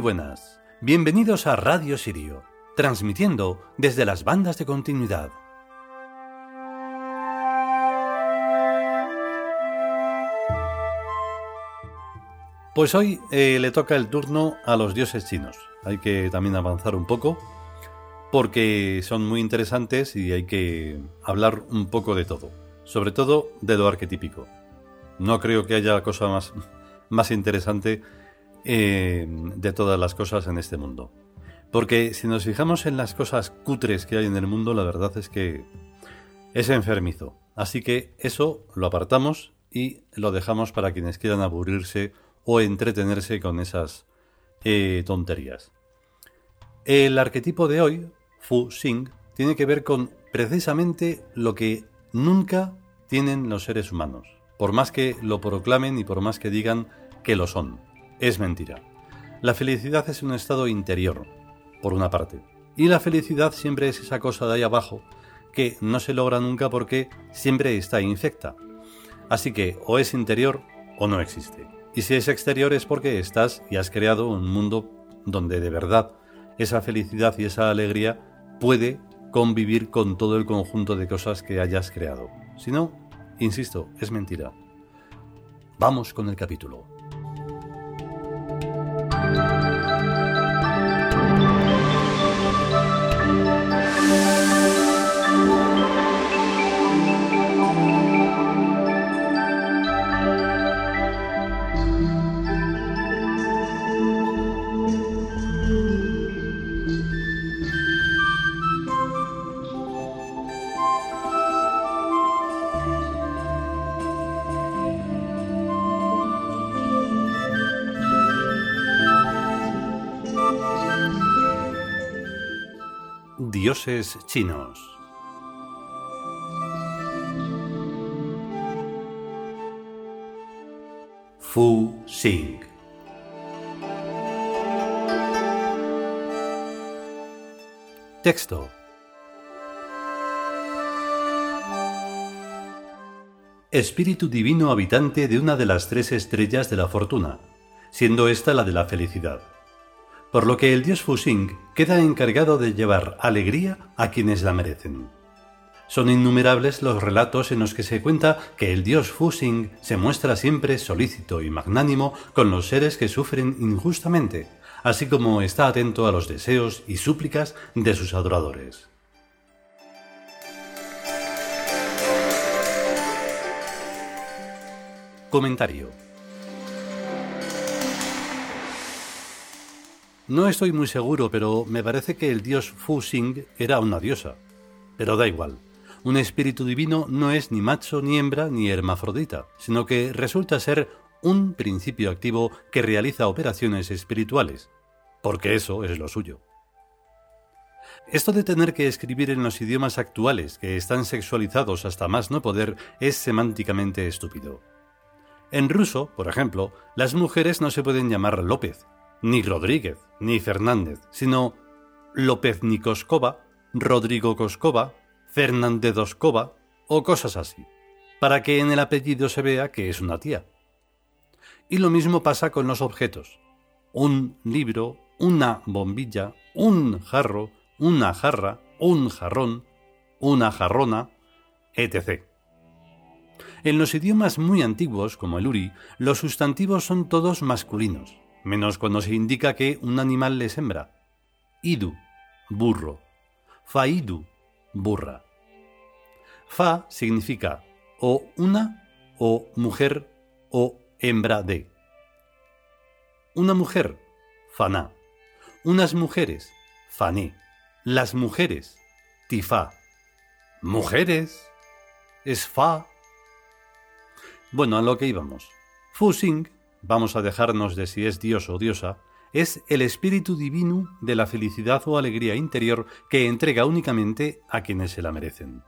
Buenas, bienvenidos a Radio Sirio, transmitiendo desde las bandas de continuidad. Pues hoy eh, le toca el turno a los dioses chinos. Hay que también avanzar un poco porque son muy interesantes y hay que hablar un poco de todo, sobre todo de lo arquetípico. No creo que haya cosa más, más interesante eh, de todas las cosas en este mundo. Porque si nos fijamos en las cosas cutres que hay en el mundo, la verdad es que es enfermizo. Así que eso lo apartamos y lo dejamos para quienes quieran aburrirse o entretenerse con esas eh, tonterías. El arquetipo de hoy, Fu Xing, tiene que ver con precisamente lo que nunca tienen los seres humanos, por más que lo proclamen y por más que digan que lo son. Es mentira. La felicidad es un estado interior, por una parte, y la felicidad siempre es esa cosa de ahí abajo que no se logra nunca porque siempre está infecta. Así que o es interior o no existe. Y si es exterior es porque estás y has creado un mundo donde de verdad esa felicidad y esa alegría puede convivir con todo el conjunto de cosas que hayas creado. Si no, insisto, es mentira. Vamos con el capítulo. Thank you. Chinos. Fu Xing. Texto. Espíritu divino habitante de una de las tres estrellas de la fortuna, siendo esta la de la felicidad por lo que el dios Fuxing queda encargado de llevar alegría a quienes la merecen. Son innumerables los relatos en los que se cuenta que el dios Fuxing se muestra siempre solícito y magnánimo con los seres que sufren injustamente, así como está atento a los deseos y súplicas de sus adoradores. Comentario No estoy muy seguro, pero me parece que el dios Fu Xing era una diosa. Pero da igual. Un espíritu divino no es ni macho, ni hembra, ni hermafrodita, sino que resulta ser un principio activo que realiza operaciones espirituales, porque eso es lo suyo. Esto de tener que escribir en los idiomas actuales, que están sexualizados hasta más no poder, es semánticamente estúpido. En ruso, por ejemplo, las mujeres no se pueden llamar López, ni Rodríguez, ni Fernández, sino López Nicoscova, Rodrigo Coscova, Fernández Oscova o cosas así, para que en el apellido se vea que es una tía. Y lo mismo pasa con los objetos. Un libro, una bombilla, un jarro, una jarra, un jarrón, una jarrona, etc. En los idiomas muy antiguos, como el uri, los sustantivos son todos masculinos menos cuando se indica que un animal le hembra. Idu, burro. Faidu, burra. Fa significa o una o mujer o hembra de. Una mujer, faná. Unas mujeres, fané. Las mujeres, tifá. Mujeres, es fa. Bueno, a lo que íbamos. Fusing vamos a dejarnos de si es Dios o diosa, es el espíritu divino de la felicidad o alegría interior que entrega únicamente a quienes se la merecen.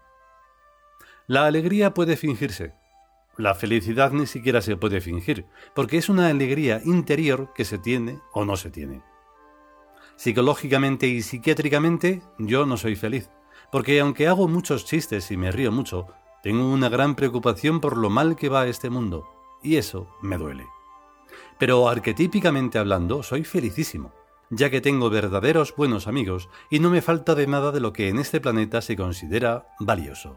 La alegría puede fingirse. La felicidad ni siquiera se puede fingir, porque es una alegría interior que se tiene o no se tiene. Psicológicamente y psiquiátricamente yo no soy feliz, porque aunque hago muchos chistes y me río mucho, tengo una gran preocupación por lo mal que va este mundo, y eso me duele. Pero arquetípicamente hablando, soy felicísimo, ya que tengo verdaderos buenos amigos y no me falta de nada de lo que en este planeta se considera valioso.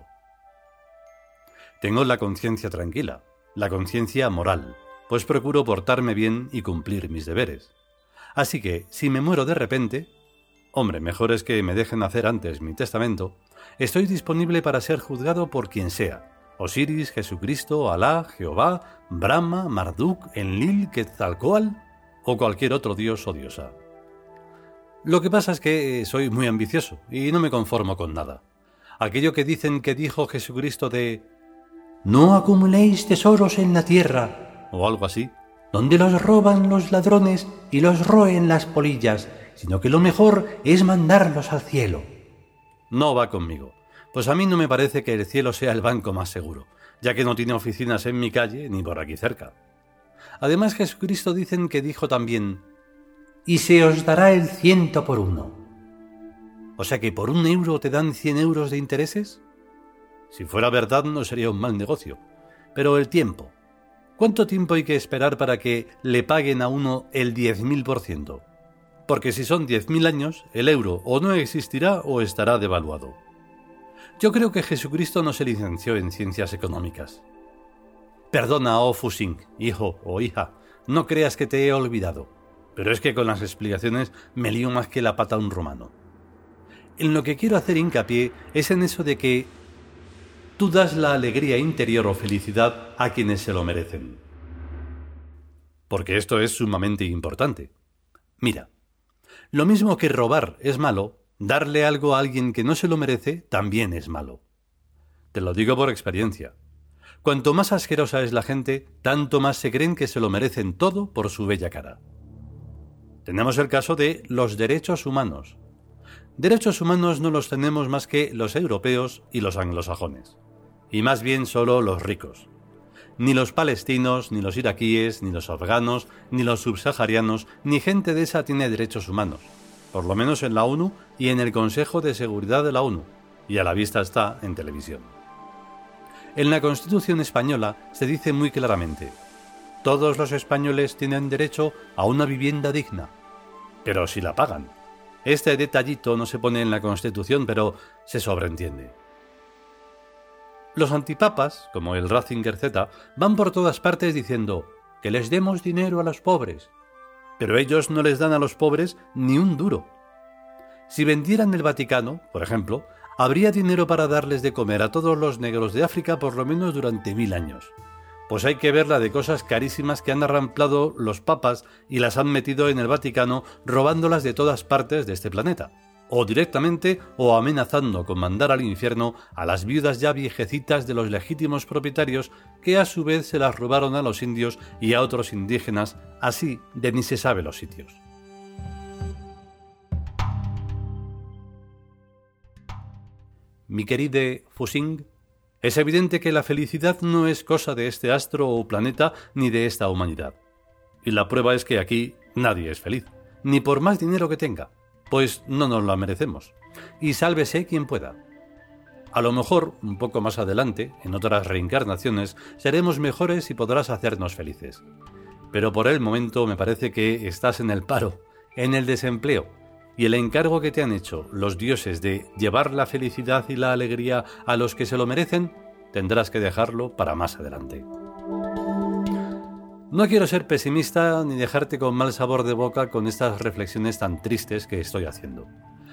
Tengo la conciencia tranquila, la conciencia moral, pues procuro portarme bien y cumplir mis deberes. Así que, si me muero de repente, hombre, mejor es que me dejen hacer antes mi testamento, estoy disponible para ser juzgado por quien sea. Osiris, Jesucristo, Alá, Jehová, Brahma, Marduk, Enlil, Quetzalcoatl o cualquier otro dios o diosa. Lo que pasa es que soy muy ambicioso y no me conformo con nada. Aquello que dicen que dijo Jesucristo de No acumuléis tesoros en la tierra o algo así, donde los roban los ladrones y los roen las polillas, sino que lo mejor es mandarlos al cielo. No va conmigo, pues a mí no me parece que el cielo sea el banco más seguro, ya que no tiene oficinas en mi calle ni por aquí cerca. Además Jesucristo dicen que dijo también, y se os dará el ciento por uno. O sea que por un euro te dan cien euros de intereses. Si fuera verdad no sería un mal negocio, pero el tiempo, ¿Cuánto tiempo hay que esperar para que le paguen a uno el 10.000%? Porque si son 10.000 años, el euro o no existirá o estará devaluado. Yo creo que Jesucristo no se licenció en ciencias económicas. Perdona, oh Fusing, hijo o hija, no creas que te he olvidado, pero es que con las explicaciones me lío más que la pata a un romano. En lo que quiero hacer hincapié es en eso de que tú das la alegría interior o felicidad a quienes se lo merecen. Porque esto es sumamente importante. Mira, lo mismo que robar es malo, darle algo a alguien que no se lo merece también es malo. Te lo digo por experiencia. Cuanto más asquerosa es la gente, tanto más se creen que se lo merecen todo por su bella cara. Tenemos el caso de los derechos humanos. Derechos humanos no los tenemos más que los europeos y los anglosajones y más bien solo los ricos. Ni los palestinos, ni los iraquíes, ni los afganos, ni los subsaharianos, ni gente de esa tiene derechos humanos, por lo menos en la ONU y en el Consejo de Seguridad de la ONU, y a la vista está en televisión. En la Constitución española se dice muy claramente, todos los españoles tienen derecho a una vivienda digna, pero si la pagan. Este detallito no se pone en la Constitución, pero se sobreentiende. Los antipapas, como el Ratzinger Z, van por todas partes diciendo que les demos dinero a los pobres, pero ellos no les dan a los pobres ni un duro. Si vendieran el Vaticano, por ejemplo, habría dinero para darles de comer a todos los negros de África por lo menos durante mil años. Pues hay que ver la de cosas carísimas que han arramplado los papas y las han metido en el Vaticano robándolas de todas partes de este planeta o directamente o amenazando con mandar al infierno a las viudas ya viejecitas de los legítimos propietarios que a su vez se las robaron a los indios y a otros indígenas, así de ni se sabe los sitios. Mi querido Fusing, es evidente que la felicidad no es cosa de este astro o planeta ni de esta humanidad. Y la prueba es que aquí nadie es feliz, ni por más dinero que tenga pues no nos la merecemos. Y sálvese quien pueda. A lo mejor, un poco más adelante, en otras reencarnaciones, seremos mejores y podrás hacernos felices. Pero por el momento me parece que estás en el paro, en el desempleo, y el encargo que te han hecho los dioses de llevar la felicidad y la alegría a los que se lo merecen, tendrás que dejarlo para más adelante. No quiero ser pesimista ni dejarte con mal sabor de boca con estas reflexiones tan tristes que estoy haciendo.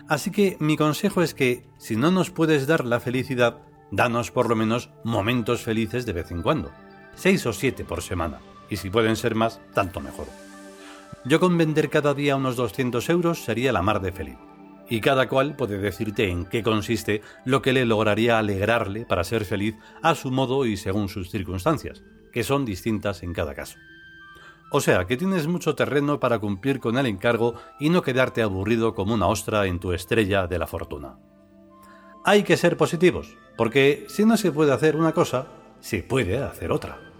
Así que mi consejo es que, si no nos puedes dar la felicidad, danos por lo menos momentos felices de vez en cuando. Seis o siete por semana. Y si pueden ser más, tanto mejor. Yo con vender cada día unos 200 euros sería la mar de feliz. Y cada cual puede decirte en qué consiste lo que le lograría alegrarle para ser feliz a su modo y según sus circunstancias, que son distintas en cada caso. O sea, que tienes mucho terreno para cumplir con el encargo y no quedarte aburrido como una ostra en tu estrella de la fortuna. Hay que ser positivos, porque si no se puede hacer una cosa, se puede hacer otra.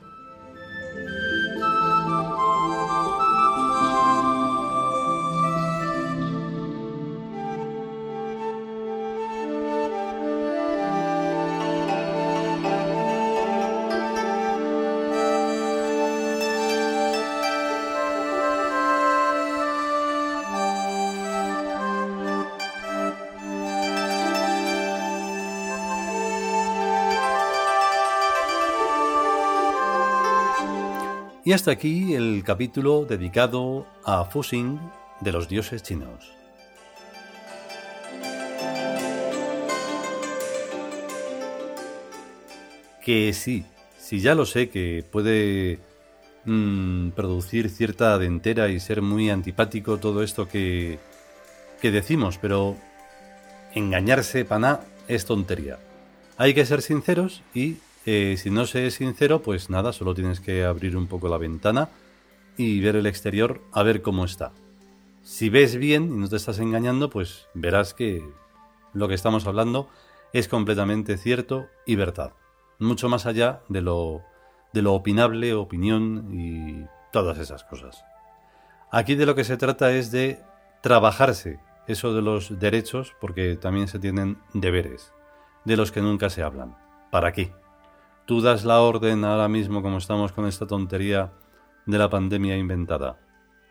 Y hasta aquí el capítulo dedicado a Fusing de los dioses chinos. Que sí, sí ya lo sé que puede mm, producir cierta dentera y ser muy antipático todo esto que, que decimos, pero engañarse paná es tontería. Hay que ser sinceros y eh, si no se es sincero, pues nada, solo tienes que abrir un poco la ventana y ver el exterior a ver cómo está. Si ves bien y no te estás engañando, pues verás que lo que estamos hablando es completamente cierto y verdad. Mucho más allá de lo, de lo opinable, opinión y todas esas cosas. Aquí de lo que se trata es de trabajarse eso de los derechos, porque también se tienen deberes, de los que nunca se hablan. ¿Para qué? Tú das la orden ahora mismo, como estamos con esta tontería de la pandemia inventada.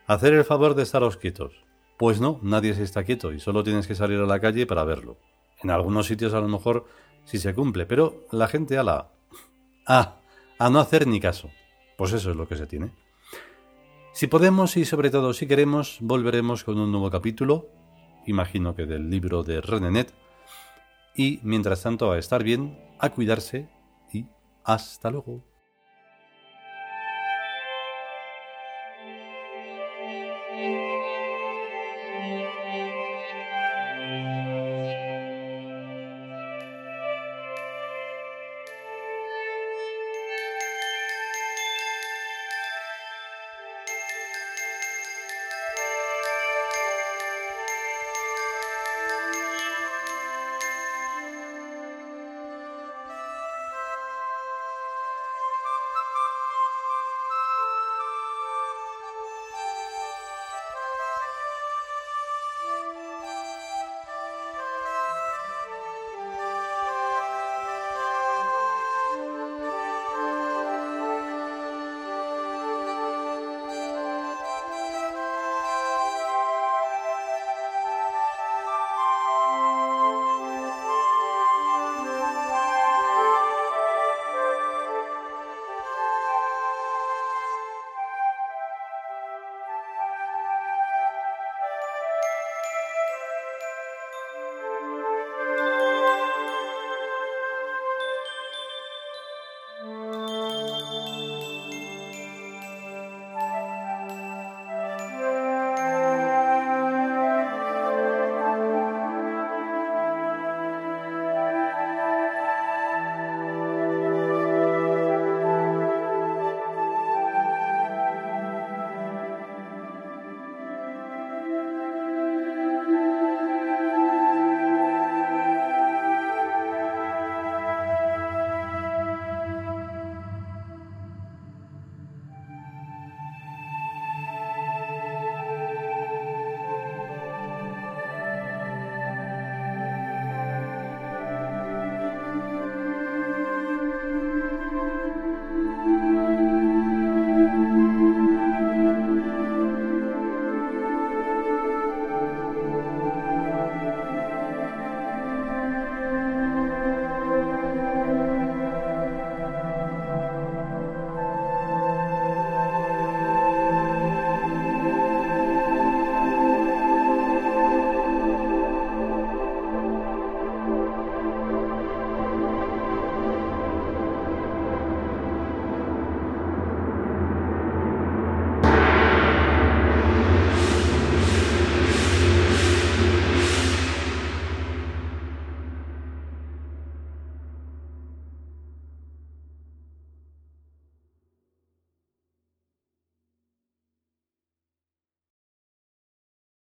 Hacer el favor de estaros quietos. Pues no, nadie se está quieto y solo tienes que salir a la calle para verlo. En algunos sitios a lo mejor sí se cumple, pero la gente a la... Ah, a no hacer ni caso. Pues eso es lo que se tiene. Si podemos y sobre todo si queremos, volveremos con un nuevo capítulo imagino que del libro de Renenet. Y mientras tanto, a estar bien, a cuidarse hasta luego.